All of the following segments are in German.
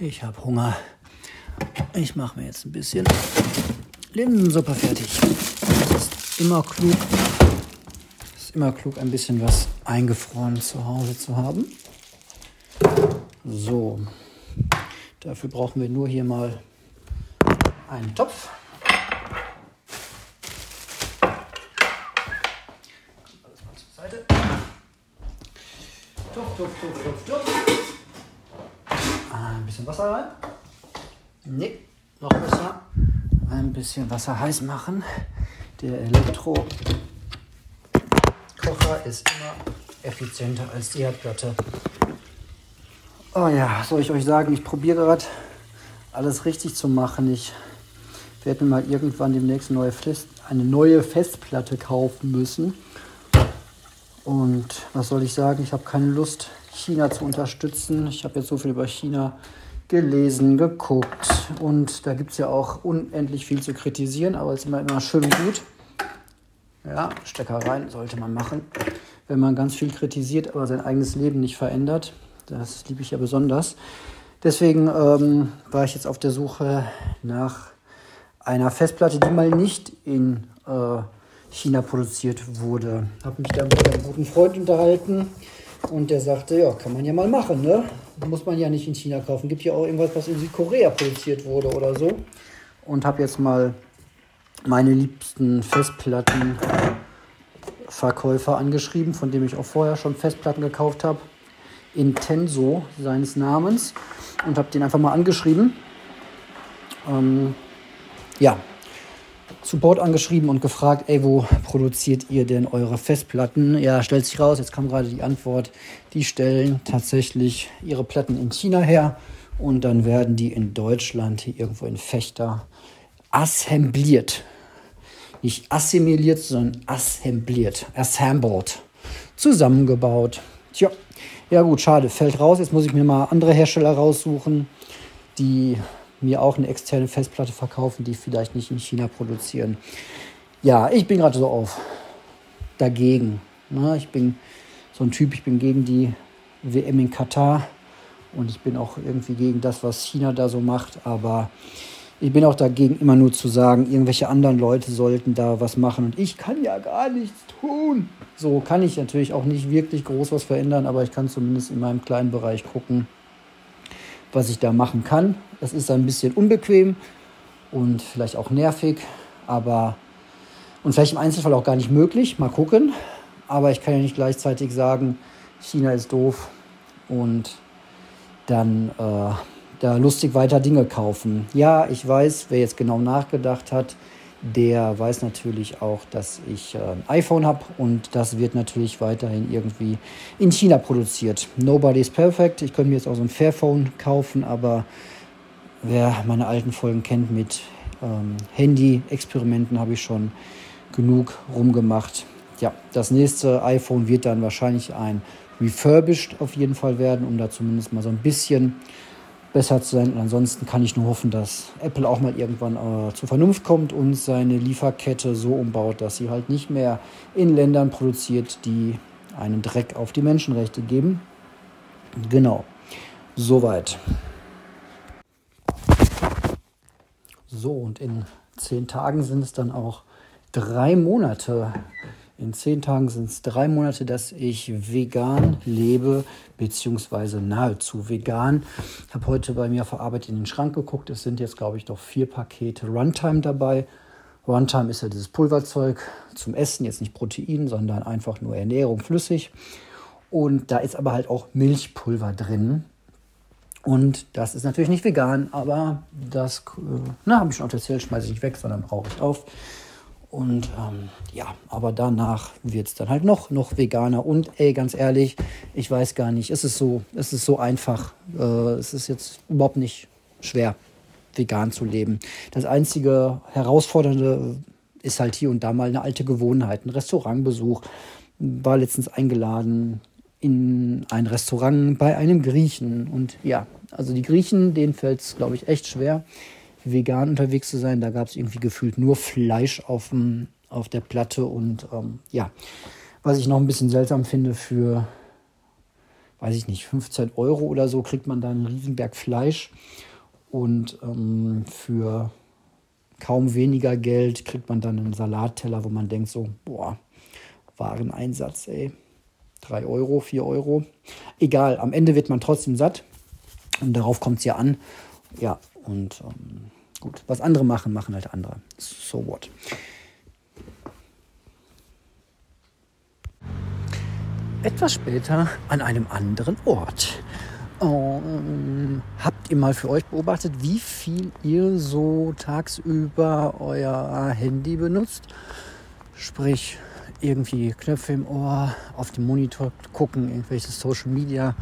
Ich habe Hunger. Ich mache mir jetzt ein bisschen Linsensuppe fertig. Das ist immer klug. Es ist immer klug, ein bisschen was eingefroren zu Hause zu haben. So, dafür brauchen wir nur hier mal einen Topf. Alles mal zur Seite. Topf, Topf, Topf, Topf. Ein bisschen Wasser rein. Nee, noch besser. Ein bisschen Wasser heiß machen. Der Elektrokocher ist immer effizienter als die Herdplatte. Oh ja, soll ich euch sagen, ich probiere gerade alles richtig zu machen. Ich werde mir mal irgendwann demnächst neue Fest, eine neue Festplatte kaufen müssen. Und was soll ich sagen, ich habe keine Lust, China zu unterstützen. Ich habe jetzt so viel über China gelesen, geguckt und da gibt es ja auch unendlich viel zu kritisieren, aber es ist immer, immer schön gut. Ja, Stecker rein sollte man machen, wenn man ganz viel kritisiert, aber sein eigenes Leben nicht verändert. Das liebe ich ja besonders. Deswegen ähm, war ich jetzt auf der Suche nach einer Festplatte, die mal nicht in äh, China produziert wurde. Habe mich da mit einem guten Freund unterhalten und der sagte, ja, kann man ja mal machen, ne? Muss man ja nicht in China kaufen. Gibt ja auch irgendwas, was in Südkorea produziert wurde oder so. Und habe jetzt mal meine liebsten Festplattenverkäufer angeschrieben, von dem ich auch vorher schon Festplatten gekauft habe. Intenso seines Namens. Und habe den einfach mal angeschrieben. Ähm, ja, Support angeschrieben und gefragt, ey, wo produziert ihr denn eure Festplatten? Ja, stellt sich raus, jetzt kam gerade die Antwort, die stellen tatsächlich ihre Platten in China her und dann werden die in Deutschland hier irgendwo in Fechter assembliert. Nicht assimiliert, sondern assembliert, assembled, zusammengebaut. Tja, ja gut, schade, fällt raus. Jetzt muss ich mir mal andere Hersteller raussuchen, die mir auch eine externe Festplatte verkaufen, die vielleicht nicht in China produzieren. Ja, ich bin gerade so auf dagegen. Ne? Ich bin so ein Typ, ich bin gegen die WM in Katar und ich bin auch irgendwie gegen das, was China da so macht, aber ich bin auch dagegen, immer nur zu sagen, irgendwelche anderen Leute sollten da was machen und ich kann ja gar nichts tun. So kann ich natürlich auch nicht wirklich groß was verändern, aber ich kann zumindest in meinem kleinen Bereich gucken, was ich da machen kann. Das ist ein bisschen unbequem und vielleicht auch nervig, aber und vielleicht im Einzelfall auch gar nicht möglich. Mal gucken. Aber ich kann ja nicht gleichzeitig sagen, China ist doof und dann äh, da lustig weiter Dinge kaufen. Ja, ich weiß, wer jetzt genau nachgedacht hat, der weiß natürlich auch, dass ich äh, ein iPhone habe und das wird natürlich weiterhin irgendwie in China produziert. Nobody's perfect. Ich könnte mir jetzt auch so ein Fairphone kaufen, aber wer meine alten Folgen kennt mit ähm, Handy-Experimenten, habe ich schon genug rumgemacht. Ja, das nächste iPhone wird dann wahrscheinlich ein refurbished auf jeden Fall werden, um da zumindest mal so ein bisschen besser zu sein. Und ansonsten kann ich nur hoffen, dass Apple auch mal irgendwann äh, zur Vernunft kommt und seine Lieferkette so umbaut, dass sie halt nicht mehr in Ländern produziert, die einen Dreck auf die Menschenrechte geben. Genau. Soweit. So, und in zehn Tagen sind es dann auch drei Monate in zehn Tagen sind es drei Monate, dass ich vegan lebe, beziehungsweise nahezu vegan. Ich habe heute bei mir verarbeitet in den Schrank geguckt. Es sind jetzt, glaube ich, doch vier Pakete Runtime dabei. Runtime ist ja dieses Pulverzeug zum Essen, jetzt nicht Protein, sondern einfach nur Ernährung flüssig. Und da ist aber halt auch Milchpulver drin. Und das ist natürlich nicht vegan, aber das äh, habe ich schon erzählt, schmeiße ich nicht weg, sondern brauche ich auf. Und ähm, ja, aber danach wird es dann halt noch, noch veganer. Und ey, ganz ehrlich, ich weiß gar nicht, es ist so, es so einfach. Äh, es ist jetzt überhaupt nicht schwer, vegan zu leben. Das einzige Herausfordernde ist halt hier und da mal eine alte Gewohnheit, ein Restaurantbesuch. War letztens eingeladen in ein Restaurant bei einem Griechen. Und ja, also die Griechen, denen fällt es, glaube ich, echt schwer vegan unterwegs zu sein. Da gab es irgendwie gefühlt nur Fleisch auf, dem, auf der Platte und ähm, ja, was ich noch ein bisschen seltsam finde für weiß ich nicht, 15 Euro oder so kriegt man da einen Riesenberg Fleisch. Und ähm, für kaum weniger Geld kriegt man dann einen Salatteller, wo man denkt so, boah, Wareneinsatz, ey. 3 Euro, 4 Euro. Egal, am Ende wird man trotzdem satt. Und darauf kommt es ja an. Ja, und ähm, gut, was andere machen, machen halt andere. So what. Etwas später an einem anderen Ort. Ähm, habt ihr mal für euch beobachtet, wie viel ihr so tagsüber euer Handy benutzt? Sprich, irgendwie Knöpfe im Ohr, auf dem Monitor gucken, irgendwelche Social Media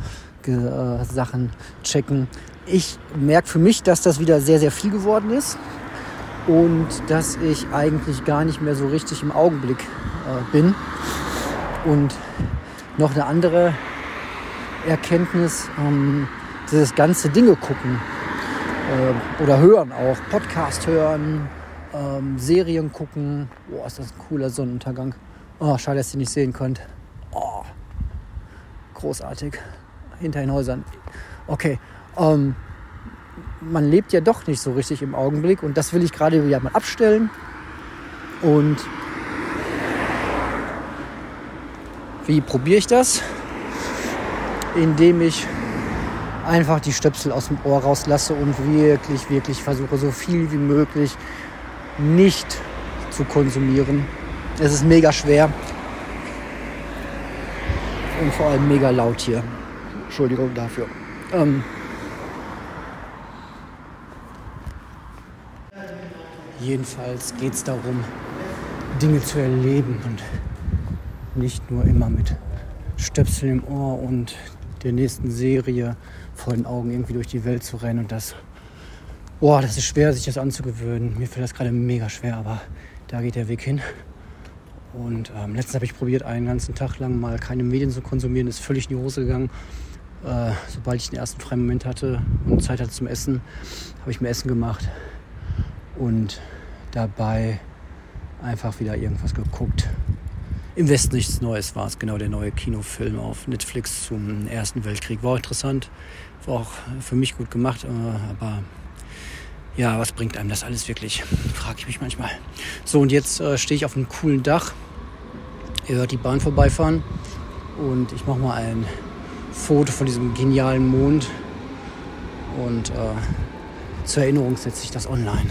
äh, Sachen checken. Ich merke für mich, dass das wieder sehr, sehr viel geworden ist und dass ich eigentlich gar nicht mehr so richtig im Augenblick äh, bin. Und noch eine andere Erkenntnis, ähm, dieses ganze Dinge gucken äh, oder hören auch, Podcast hören, ähm, Serien gucken. Boah, ist das ein cooler Sonnenuntergang. Oh, schade, dass ihr nicht sehen könnt. Oh, großartig. Hinter den Häusern. Okay. Ähm, man lebt ja doch nicht so richtig im Augenblick und das will ich gerade wieder mal abstellen. Und wie probiere ich das? Indem ich einfach die Stöpsel aus dem Ohr rauslasse und wirklich, wirklich versuche, so viel wie möglich nicht zu konsumieren. Es ist mega schwer und vor allem mega laut hier. Entschuldigung dafür. Ähm jedenfalls geht es darum, Dinge zu erleben und nicht nur immer mit Stöpsel im Ohr und der nächsten Serie vor den Augen irgendwie durch die Welt zu rennen und das, boah, das ist schwer, sich das anzugewöhnen. Mir fällt das gerade mega schwer, aber da geht der Weg hin. Und ähm, letztens habe ich probiert, einen ganzen Tag lang mal keine Medien zu konsumieren. Ist völlig in die Hose gegangen. Äh, sobald ich den ersten freien Moment hatte und Zeit hatte zum Essen, habe ich mir Essen gemacht und dabei einfach wieder irgendwas geguckt. Im Westen nichts Neues war es, genau der neue Kinofilm auf Netflix zum Ersten Weltkrieg. War interessant, war auch für mich gut gemacht, äh, aber ja, was bringt einem das alles wirklich? Frage ich mich manchmal. So, und jetzt äh, stehe ich auf einem coolen Dach Ihr hört die Bahn vorbeifahren und ich mache mal ein Foto von diesem genialen Mond und äh, zur Erinnerung setze ich das online.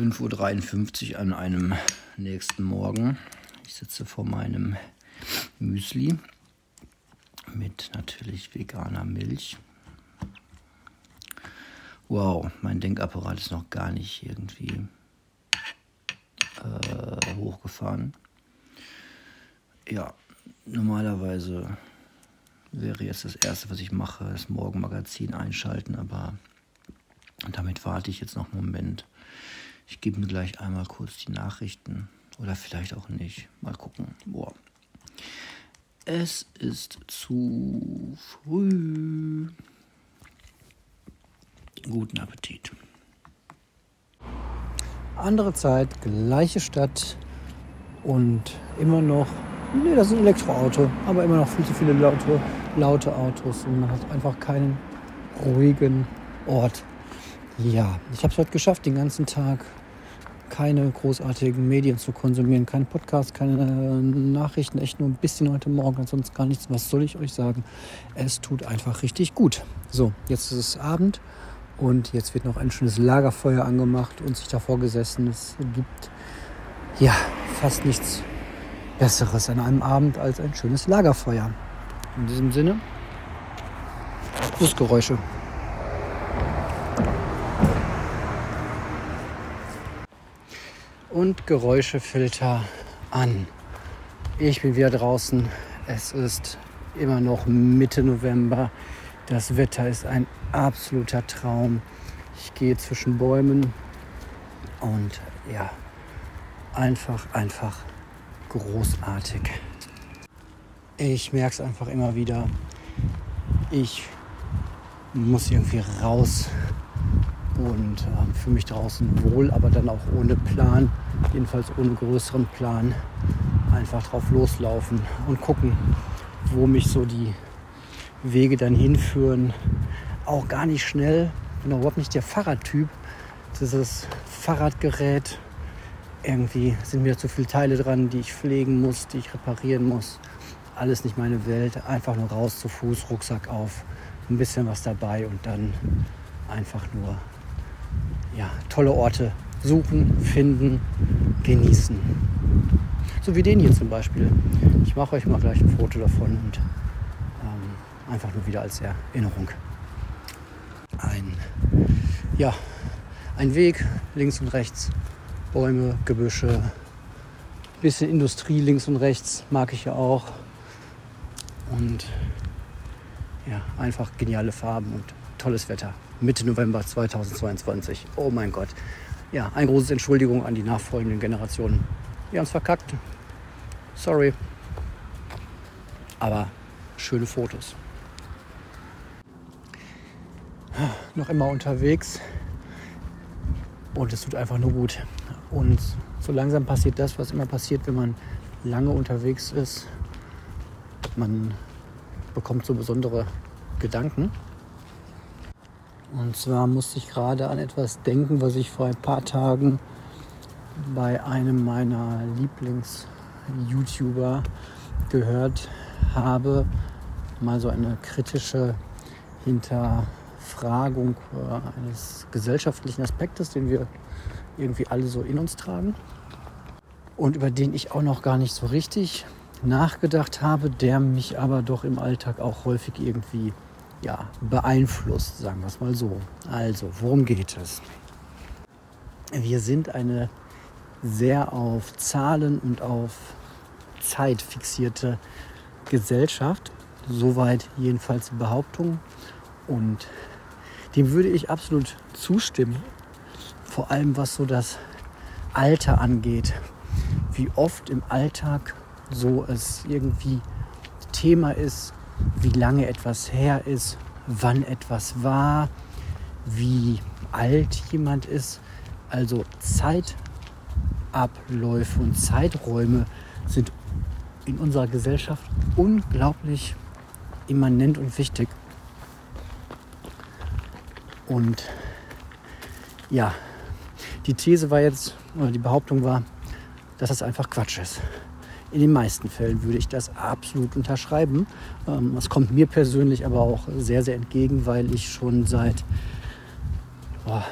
Fünf Uhr dreiundfünfzig an einem nächsten Morgen. Ich sitze vor meinem Müsli mit natürlich veganer Milch Wow, mein Denkapparat ist noch gar nicht irgendwie äh, hochgefahren. Ja, normalerweise wäre jetzt das Erste, was ich mache, das Morgenmagazin einschalten, aber damit warte ich jetzt noch einen Moment. Ich gebe mir gleich einmal kurz die Nachrichten oder vielleicht auch nicht. Mal gucken. Boah. Es ist zu früh. Guten Appetit. Andere Zeit, gleiche Stadt und immer noch, nee, das ist ein Elektroauto, aber immer noch viel zu viele laute, laute Autos und man hat einfach keinen ruhigen Ort. Ja, ich habe es heute geschafft, den ganzen Tag keine großartigen Medien zu konsumieren, keinen Podcast, keine Nachrichten, echt nur ein bisschen heute Morgen, sonst gar nichts. Was soll ich euch sagen? Es tut einfach richtig gut. So, jetzt ist es Abend und jetzt wird noch ein schönes Lagerfeuer angemacht und sich davor gesessen. Es gibt ja fast nichts Besseres an einem Abend als ein schönes Lagerfeuer. In diesem Sinne, Busgeräusche. Und Geräuschefilter an. Ich bin wieder draußen. Es ist immer noch Mitte November. Das Wetter ist ein absoluter Traum. Ich gehe zwischen Bäumen und ja, einfach, einfach großartig. Ich merke es einfach immer wieder. Ich muss irgendwie raus und äh, fühle mich draußen wohl, aber dann auch ohne Plan, jedenfalls ohne größeren Plan, einfach drauf loslaufen und gucken, wo mich so die Wege dann hinführen. Auch gar nicht schnell, bin überhaupt nicht der Fahrradtyp. Dieses Fahrradgerät, irgendwie sind mir zu viele Teile dran, die ich pflegen muss, die ich reparieren muss. Alles nicht meine Welt. Einfach nur raus zu Fuß, Rucksack auf, ein bisschen was dabei und dann einfach nur ja, tolle Orte suchen, finden, genießen. So wie den hier zum Beispiel. Ich mache euch mal gleich ein Foto davon und ähm, einfach nur wieder als Erinnerung. Ein, ja, ein Weg links und rechts, Bäume, Gebüsche, bisschen Industrie links und rechts mag ich ja auch. Und ja, einfach geniale Farben und tolles Wetter. Mitte November 2022. Oh mein Gott. Ja, ein großes Entschuldigung an die nachfolgenden Generationen. Wir haben es verkackt. Sorry. Aber schöne Fotos. Noch immer unterwegs. Und es tut einfach nur gut. Und so langsam passiert das, was immer passiert, wenn man lange unterwegs ist. Man bekommt so besondere Gedanken. Und zwar musste ich gerade an etwas denken, was ich vor ein paar Tagen bei einem meiner Lieblings-YouTuber gehört habe. Mal so eine kritische Hinterfragung eines gesellschaftlichen Aspektes, den wir irgendwie alle so in uns tragen und über den ich auch noch gar nicht so richtig nachgedacht habe, der mich aber doch im Alltag auch häufig irgendwie ja, beeinflusst, sagen wir es mal so. Also, worum geht es? Wir sind eine sehr auf Zahlen und auf Zeit fixierte Gesellschaft. Soweit jedenfalls die Behauptung. Und dem würde ich absolut zustimmen. Vor allem was so das Alter angeht. Wie oft im Alltag so es irgendwie Thema ist, wie lange etwas her ist, wann etwas war, wie alt jemand ist. Also Zeitabläufe und Zeiträume sind in unserer Gesellschaft unglaublich immanent und wichtig. Und ja, die These war jetzt, oder die Behauptung war, dass das einfach Quatsch ist. In den meisten Fällen würde ich das absolut unterschreiben. Ähm, das kommt mir persönlich aber auch sehr, sehr entgegen, weil ich schon seit, oh,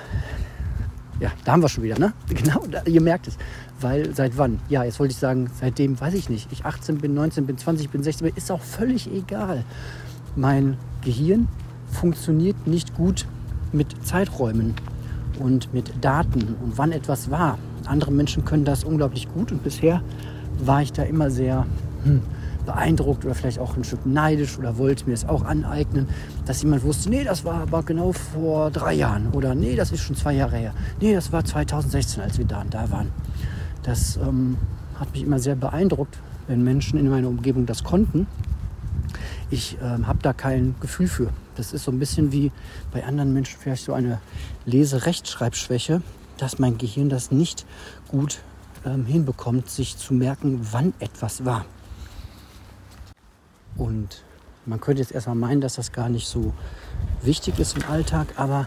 ja, da haben wir schon wieder, ne? Genau, da, ihr merkt es. Weil seit wann? Ja, jetzt wollte ich sagen, seitdem weiß ich nicht. Ich 18 bin, 19 bin, 20 bin, 16 bin, ist auch völlig egal. Mein Gehirn funktioniert nicht gut mit Zeiträumen und mit Daten und wann etwas war. Andere Menschen können das unglaublich gut und bisher war ich da immer sehr hm, beeindruckt oder vielleicht auch ein Stück neidisch oder wollte mir das auch aneignen, dass jemand wusste, nee, das war aber genau vor drei Jahren oder nee, das ist schon zwei Jahre her. Nee, das war 2016, als wir da und da waren. Das ähm, hat mich immer sehr beeindruckt, wenn Menschen in meiner Umgebung das konnten. Ich ähm, habe da kein Gefühl für. Das ist so ein bisschen wie bei anderen Menschen vielleicht so eine Leserechtschreibschwäche, dass mein Gehirn das nicht gut ähm, hinbekommt, sich zu merken, wann etwas war. Und man könnte jetzt erstmal meinen, dass das gar nicht so wichtig ist im Alltag, aber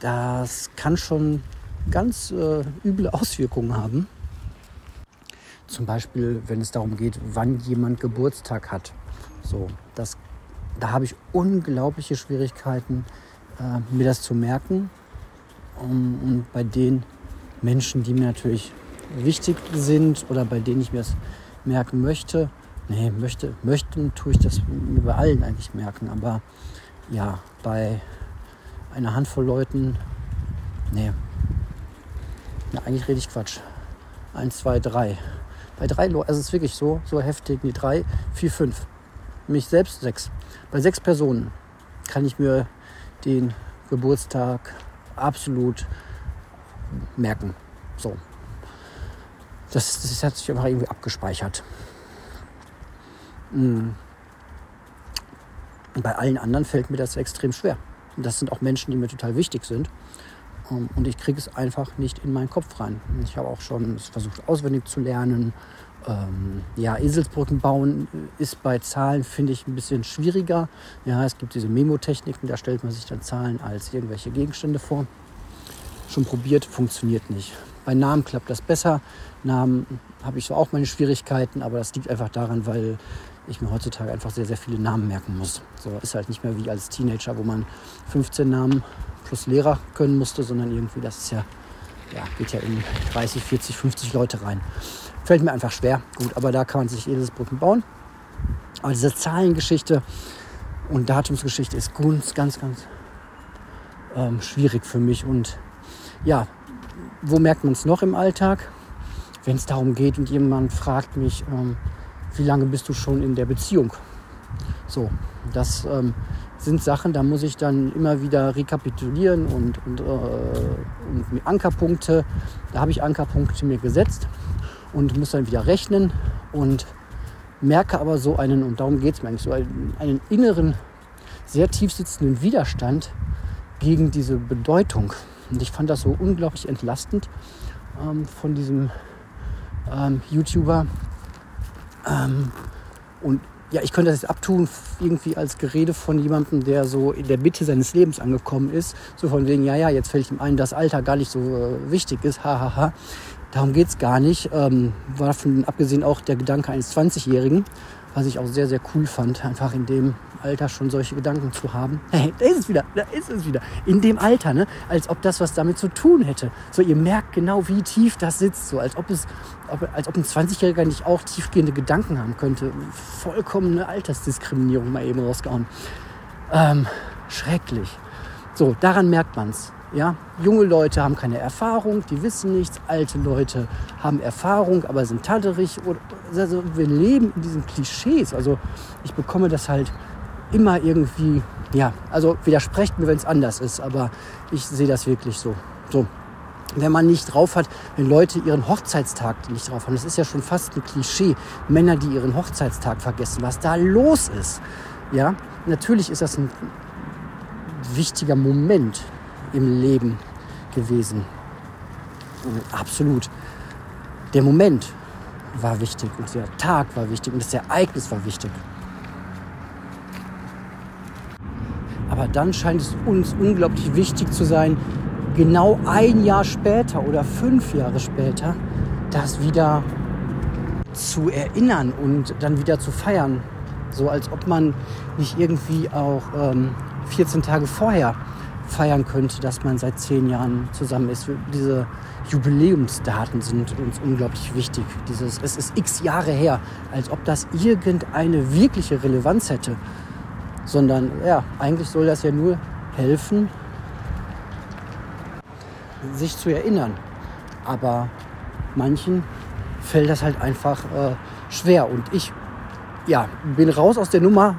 das kann schon ganz äh, üble Auswirkungen haben. Zum Beispiel, wenn es darum geht, wann jemand Geburtstag hat. So, das, da habe ich unglaubliche Schwierigkeiten, äh, mir das zu merken. Um, und bei den Menschen, die mir natürlich wichtig sind oder bei denen ich mir das merken möchte. Nee, möchte, möchten tue ich das mir bei allen eigentlich merken, aber ja, bei einer Handvoll Leuten, nee. Ja, eigentlich rede ich Quatsch. Eins, zwei, drei. Bei drei Leuten, also es ist wirklich so, so heftig, nee, drei, vier, fünf. Mich selbst sechs. Bei sechs Personen kann ich mir den Geburtstag absolut merken. So, das, das hat sich einfach irgendwie abgespeichert. Und hm. bei allen anderen fällt mir das extrem schwer. Und das sind auch Menschen, die mir total wichtig sind. Ähm, und ich kriege es einfach nicht in meinen Kopf rein. Ich habe auch schon versucht, auswendig zu lernen. Ähm, ja, Eselsbrücken bauen ist bei Zahlen, finde ich, ein bisschen schwieriger. Ja, es gibt diese Memo-Techniken, da stellt man sich dann Zahlen als irgendwelche Gegenstände vor. Schon probiert, funktioniert nicht. Bei Namen klappt das besser. Namen habe ich so auch meine Schwierigkeiten, aber das liegt einfach daran, weil ich mir heutzutage einfach sehr, sehr viele Namen merken muss. So ist halt nicht mehr wie als Teenager, wo man 15 Namen plus Lehrer können musste, sondern irgendwie, das ist ja, ja, geht ja in 30, 40, 50 Leute rein. Fällt mir einfach schwer. Gut, aber da kann man sich jedes Brücken bauen. Aber diese Zahlengeschichte und Datumsgeschichte ist ganz, ganz, ganz ähm, schwierig für mich. Und ja, wo merkt man es noch im Alltag? Wenn es darum geht und jemand fragt mich, ähm, wie lange bist du schon in der Beziehung? So, das ähm, sind Sachen, da muss ich dann immer wieder rekapitulieren und, und, äh, und Ankerpunkte, da habe ich Ankerpunkte mir gesetzt und muss dann wieder rechnen und merke aber so einen, und darum geht es mir eigentlich, so einen, einen, inneren, sehr tief sitzenden Widerstand gegen diese Bedeutung. Und ich fand das so unglaublich entlastend ähm, von diesem ähm, YouTuber. Ähm, und ja, ich könnte das jetzt abtun, irgendwie als Gerede von jemandem, der so in der Mitte seines Lebens angekommen ist. So von wegen, ja, ja, jetzt fällt ihm ein, dass Alter gar nicht so äh, wichtig ist, hahaha. Ha, ha. Darum geht es gar nicht. Ähm, war davon abgesehen auch der Gedanke eines 20-Jährigen, was ich auch sehr, sehr cool fand, einfach in dem Alter schon solche Gedanken zu haben. Hey, da ist es wieder, da ist es wieder. In dem Alter, ne? als ob das was damit zu tun hätte. So, ihr merkt genau, wie tief das sitzt. So, als ob es, als ob ein 20-Jähriger nicht auch tiefgehende Gedanken haben könnte. Vollkommene Altersdiskriminierung mal eben rausgehauen. Ähm, schrecklich. So, daran merkt man es. Ja? Junge Leute haben keine Erfahrung, die wissen nichts. Alte Leute haben Erfahrung, aber sind tatterig. Also wir leben in diesen Klischees. Also ich bekomme das halt immer irgendwie, ja, also widersprecht mir, wenn es anders ist, aber ich sehe das wirklich so. So. Wenn man nicht drauf hat, wenn Leute ihren Hochzeitstag nicht drauf haben, das ist ja schon fast ein Klischee. Männer, die ihren Hochzeitstag vergessen, was da los ist. Ja, natürlich ist das ein wichtiger Moment im Leben gewesen. Absolut. Der Moment war wichtig und der Tag war wichtig und das Ereignis war wichtig. Aber dann scheint es uns unglaublich wichtig zu sein, genau ein Jahr später oder fünf Jahre später das wieder zu erinnern und dann wieder zu feiern. So als ob man nicht irgendwie auch ähm, 14 Tage vorher feiern könnte, dass man seit zehn Jahren zusammen ist. Diese Jubiläumsdaten sind uns unglaublich wichtig. Dieses, es ist x Jahre her, als ob das irgendeine wirkliche Relevanz hätte. Sondern ja, eigentlich soll das ja nur helfen, sich zu erinnern. Aber manchen fällt das halt einfach äh, schwer. Und ich ja, bin raus aus der Nummer.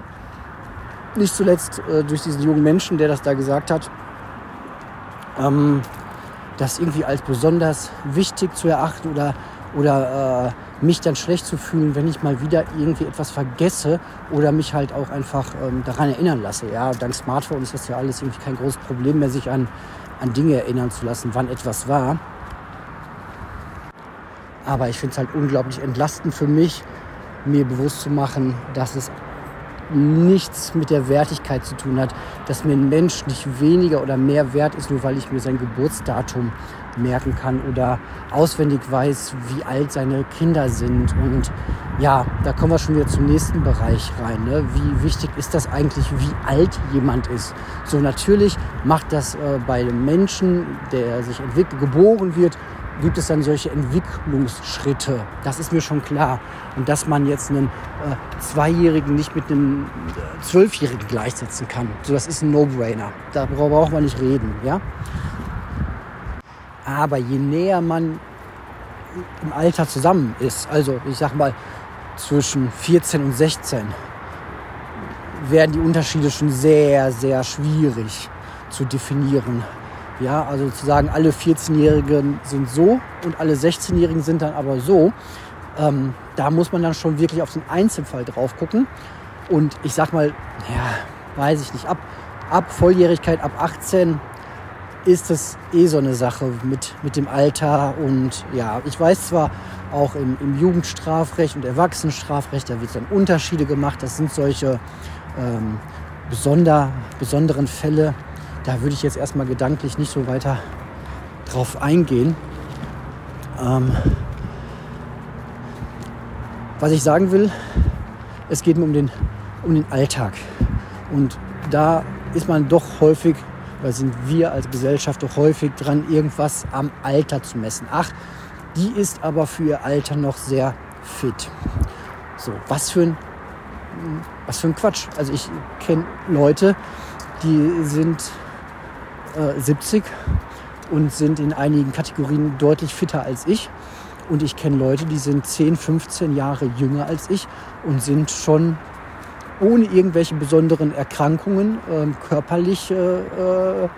Nicht zuletzt äh, durch diesen jungen Menschen, der das da gesagt hat ähm, das irgendwie als besonders wichtig zu erachten oder, oder äh, mich dann schlecht zu fühlen, wenn ich mal wieder irgendwie etwas vergesse oder mich halt auch einfach ähm, daran erinnern lasse. Ja, dank Smartphone ist das ja alles irgendwie kein großes Problem mehr, sich an, an Dinge erinnern zu lassen, wann etwas war. Aber ich finde es halt unglaublich entlastend für mich, mir bewusst zu machen, dass es nichts mit der Wertigkeit zu tun hat, dass mir ein Mensch nicht weniger oder mehr wert ist, nur weil ich mir sein Geburtsdatum merken kann oder auswendig weiß, wie alt seine Kinder sind. Und ja, da kommen wir schon wieder zum nächsten Bereich rein. Ne? Wie wichtig ist das eigentlich, wie alt jemand ist? So natürlich macht das äh, bei einem Menschen, der sich entwickelt, geboren wird, gibt es dann solche Entwicklungsschritte. Das ist mir schon klar. Und dass man jetzt einen äh, Zweijährigen nicht mit einem äh, Zwölfjährigen gleichsetzen kann, so das ist ein No-Brainer. Da braucht man nicht reden. Ja? Aber je näher man im Alter zusammen ist, also ich sag mal zwischen 14 und 16, werden die Unterschiede schon sehr, sehr schwierig zu definieren. Ja, also zu sagen, alle 14-Jährigen sind so und alle 16-Jährigen sind dann aber so. Ähm, da muss man dann schon wirklich auf den Einzelfall drauf gucken. Und ich sag mal, ja, weiß ich nicht, ab, ab Volljährigkeit, ab 18 ist es eh so eine Sache mit, mit dem Alter. Und ja, ich weiß zwar auch im, im Jugendstrafrecht und Erwachsenenstrafrecht, da wird dann Unterschiede gemacht. Das sind solche ähm, besonder, besonderen Fälle. Da würde ich jetzt erstmal gedanklich nicht so weiter drauf eingehen. Ähm, was ich sagen will, es geht mir um den, um den Alltag. Und da ist man doch häufig oder sind wir als Gesellschaft doch häufig dran, irgendwas am Alter zu messen. Ach, die ist aber für ihr Alter noch sehr fit. So, was für ein, was für ein Quatsch. Also ich kenne Leute, die sind äh, 70 und sind in einigen Kategorien deutlich fitter als ich. Und ich kenne Leute, die sind 10, 15 Jahre jünger als ich und sind schon ohne irgendwelche besonderen Erkrankungen äh, körperlich äh, äh,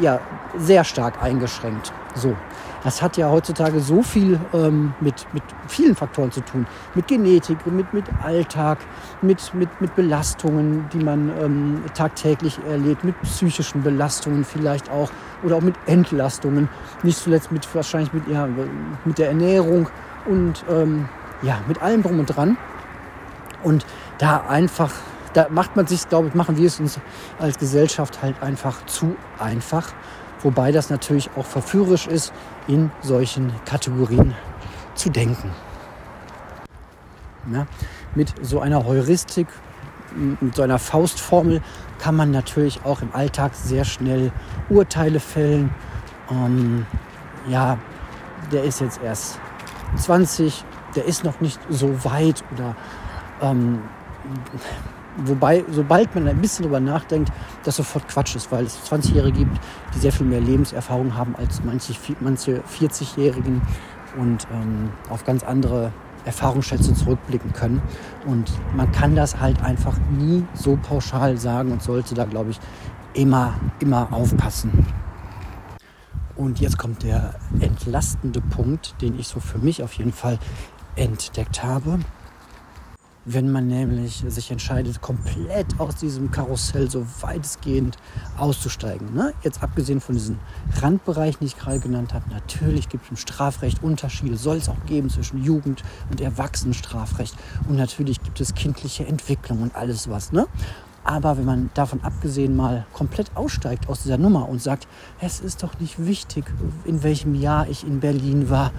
ja, sehr stark eingeschränkt. So. Das hat ja heutzutage so viel ähm, mit, mit vielen Faktoren zu tun. Mit Genetik, mit, mit Alltag, mit, mit, mit Belastungen, die man ähm, tagtäglich erlebt, mit psychischen Belastungen vielleicht auch oder auch mit Entlastungen. Nicht zuletzt mit wahrscheinlich mit, ja, mit der Ernährung und ähm, ja, mit allem drum und dran. Und da einfach, da macht man sich, glaube ich, machen wir es uns als Gesellschaft halt einfach zu einfach. Wobei das natürlich auch verführerisch ist, in solchen Kategorien zu denken. Ja, mit so einer Heuristik, mit so einer Faustformel kann man natürlich auch im Alltag sehr schnell Urteile fällen. Ähm, ja, der ist jetzt erst 20, der ist noch nicht so weit oder ähm, wobei, sobald man ein bisschen darüber nachdenkt, das sofort Quatsch ist, weil es 20-Jährige gibt, die sehr viel mehr Lebenserfahrung haben als manche, manche 40-Jährigen und ähm, auf ganz andere Erfahrungsschätze zurückblicken können. Und man kann das halt einfach nie so pauschal sagen und sollte da, glaube ich, immer, immer aufpassen. Und jetzt kommt der entlastende Punkt, den ich so für mich auf jeden Fall entdeckt habe wenn man nämlich sich entscheidet, komplett aus diesem Karussell so weitestgehend auszusteigen. Ne? Jetzt abgesehen von diesen Randbereichen, die ich gerade genannt habe, natürlich gibt es im Strafrecht Unterschiede, soll es auch geben zwischen Jugend- und Erwachsenenstrafrecht. Und natürlich gibt es kindliche Entwicklung und alles was. Ne? Aber wenn man davon abgesehen mal komplett aussteigt aus dieser Nummer und sagt, es ist doch nicht wichtig, in welchem Jahr ich in Berlin war.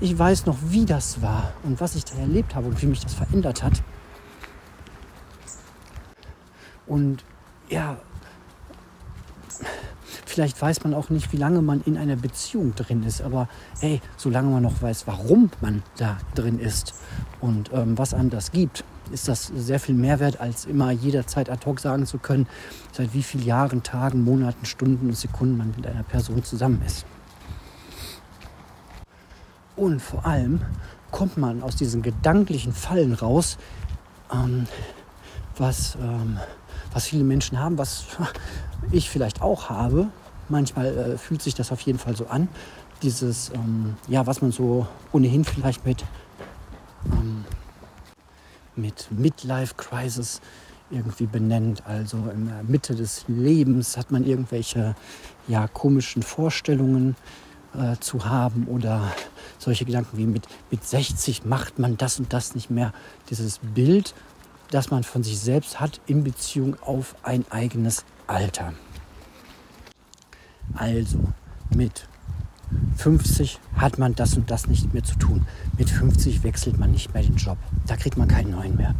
Ich weiß noch, wie das war und was ich da erlebt habe und wie mich das verändert hat. Und ja, vielleicht weiß man auch nicht, wie lange man in einer Beziehung drin ist. Aber hey, solange man noch weiß, warum man da drin ist und ähm, was einem das gibt, ist das sehr viel mehr wert, als immer jederzeit ad hoc sagen zu können, seit wie vielen Jahren, Tagen, Monaten, Stunden und Sekunden man mit einer Person zusammen ist. Und vor allem kommt man aus diesen gedanklichen Fallen raus, ähm, was, ähm, was viele Menschen haben, was ich vielleicht auch habe. Manchmal äh, fühlt sich das auf jeden Fall so an. Dieses, ähm, ja, was man so ohnehin vielleicht mit ähm, mit Midlife Crisis irgendwie benennt. Also in der Mitte des Lebens hat man irgendwelche ja, komischen Vorstellungen äh, zu haben oder solche Gedanken wie mit, mit 60 macht man das und das nicht mehr. Dieses Bild, das man von sich selbst hat in Beziehung auf ein eigenes Alter. Also mit 50 hat man das und das nicht mehr zu tun. Mit 50 wechselt man nicht mehr den Job. Da kriegt man keinen neuen mehr.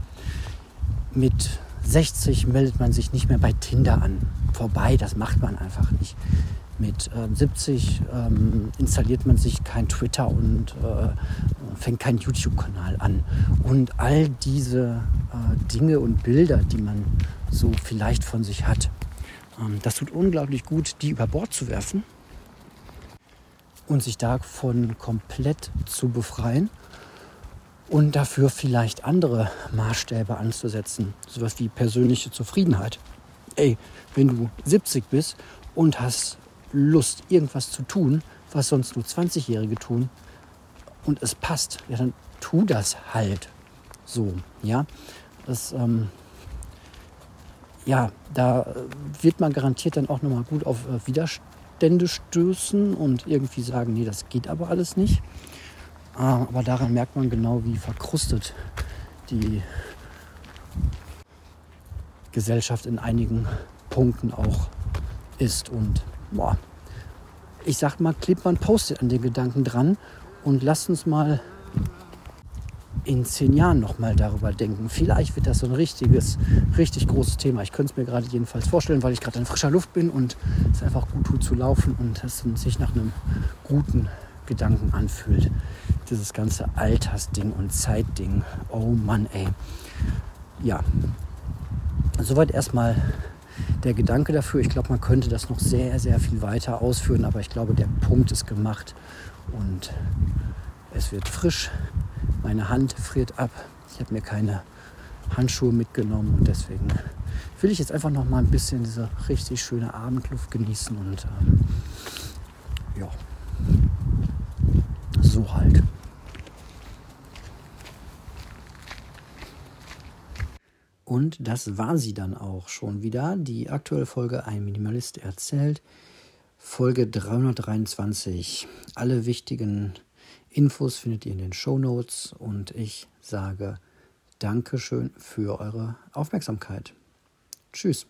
Mit 60 meldet man sich nicht mehr bei Tinder an. Vorbei, das macht man einfach nicht. Mit äh, 70 ähm, installiert man sich kein Twitter und äh, fängt keinen YouTube-Kanal an. Und all diese äh, Dinge und Bilder, die man so vielleicht von sich hat, ähm, das tut unglaublich gut, die über Bord zu werfen und sich davon komplett zu befreien und dafür vielleicht andere Maßstäbe anzusetzen, sowas wie persönliche Zufriedenheit. Ey, wenn du 70 bist und hast Lust, irgendwas zu tun, was sonst nur 20-Jährige tun, und es passt, ja, dann tu das halt so, ja. Das, ähm, ja, da wird man garantiert dann auch nochmal gut auf äh, Widerstände stößen und irgendwie sagen, nee, das geht aber alles nicht. Ah, aber daran merkt man genau, wie verkrustet die Gesellschaft in einigen Punkten auch ist. Und boah, ich sag mal, klebt man Post-it an den Gedanken dran und lasst uns mal in zehn Jahren noch mal darüber denken. Vielleicht wird das so ein richtiges, richtig großes Thema. Ich könnte es mir gerade jedenfalls vorstellen, weil ich gerade in frischer Luft bin und es einfach gut tut zu laufen und es sich nach einem guten Gedanken anfühlt. Dieses ganze Altersding und Zeitding. Oh Mann, ey. Ja, soweit erstmal der Gedanke dafür. Ich glaube, man könnte das noch sehr, sehr viel weiter ausführen, aber ich glaube, der Punkt ist gemacht und es wird frisch. Meine Hand friert ab. Ich habe mir keine Handschuhe mitgenommen und deswegen will ich jetzt einfach noch mal ein bisschen diese richtig schöne Abendluft genießen und ähm, ja, so halt. Und das war sie dann auch schon wieder. Die aktuelle Folge Ein Minimalist erzählt. Folge 323. Alle wichtigen Infos findet ihr in den Show Notes und ich sage Dankeschön für eure Aufmerksamkeit. Tschüss.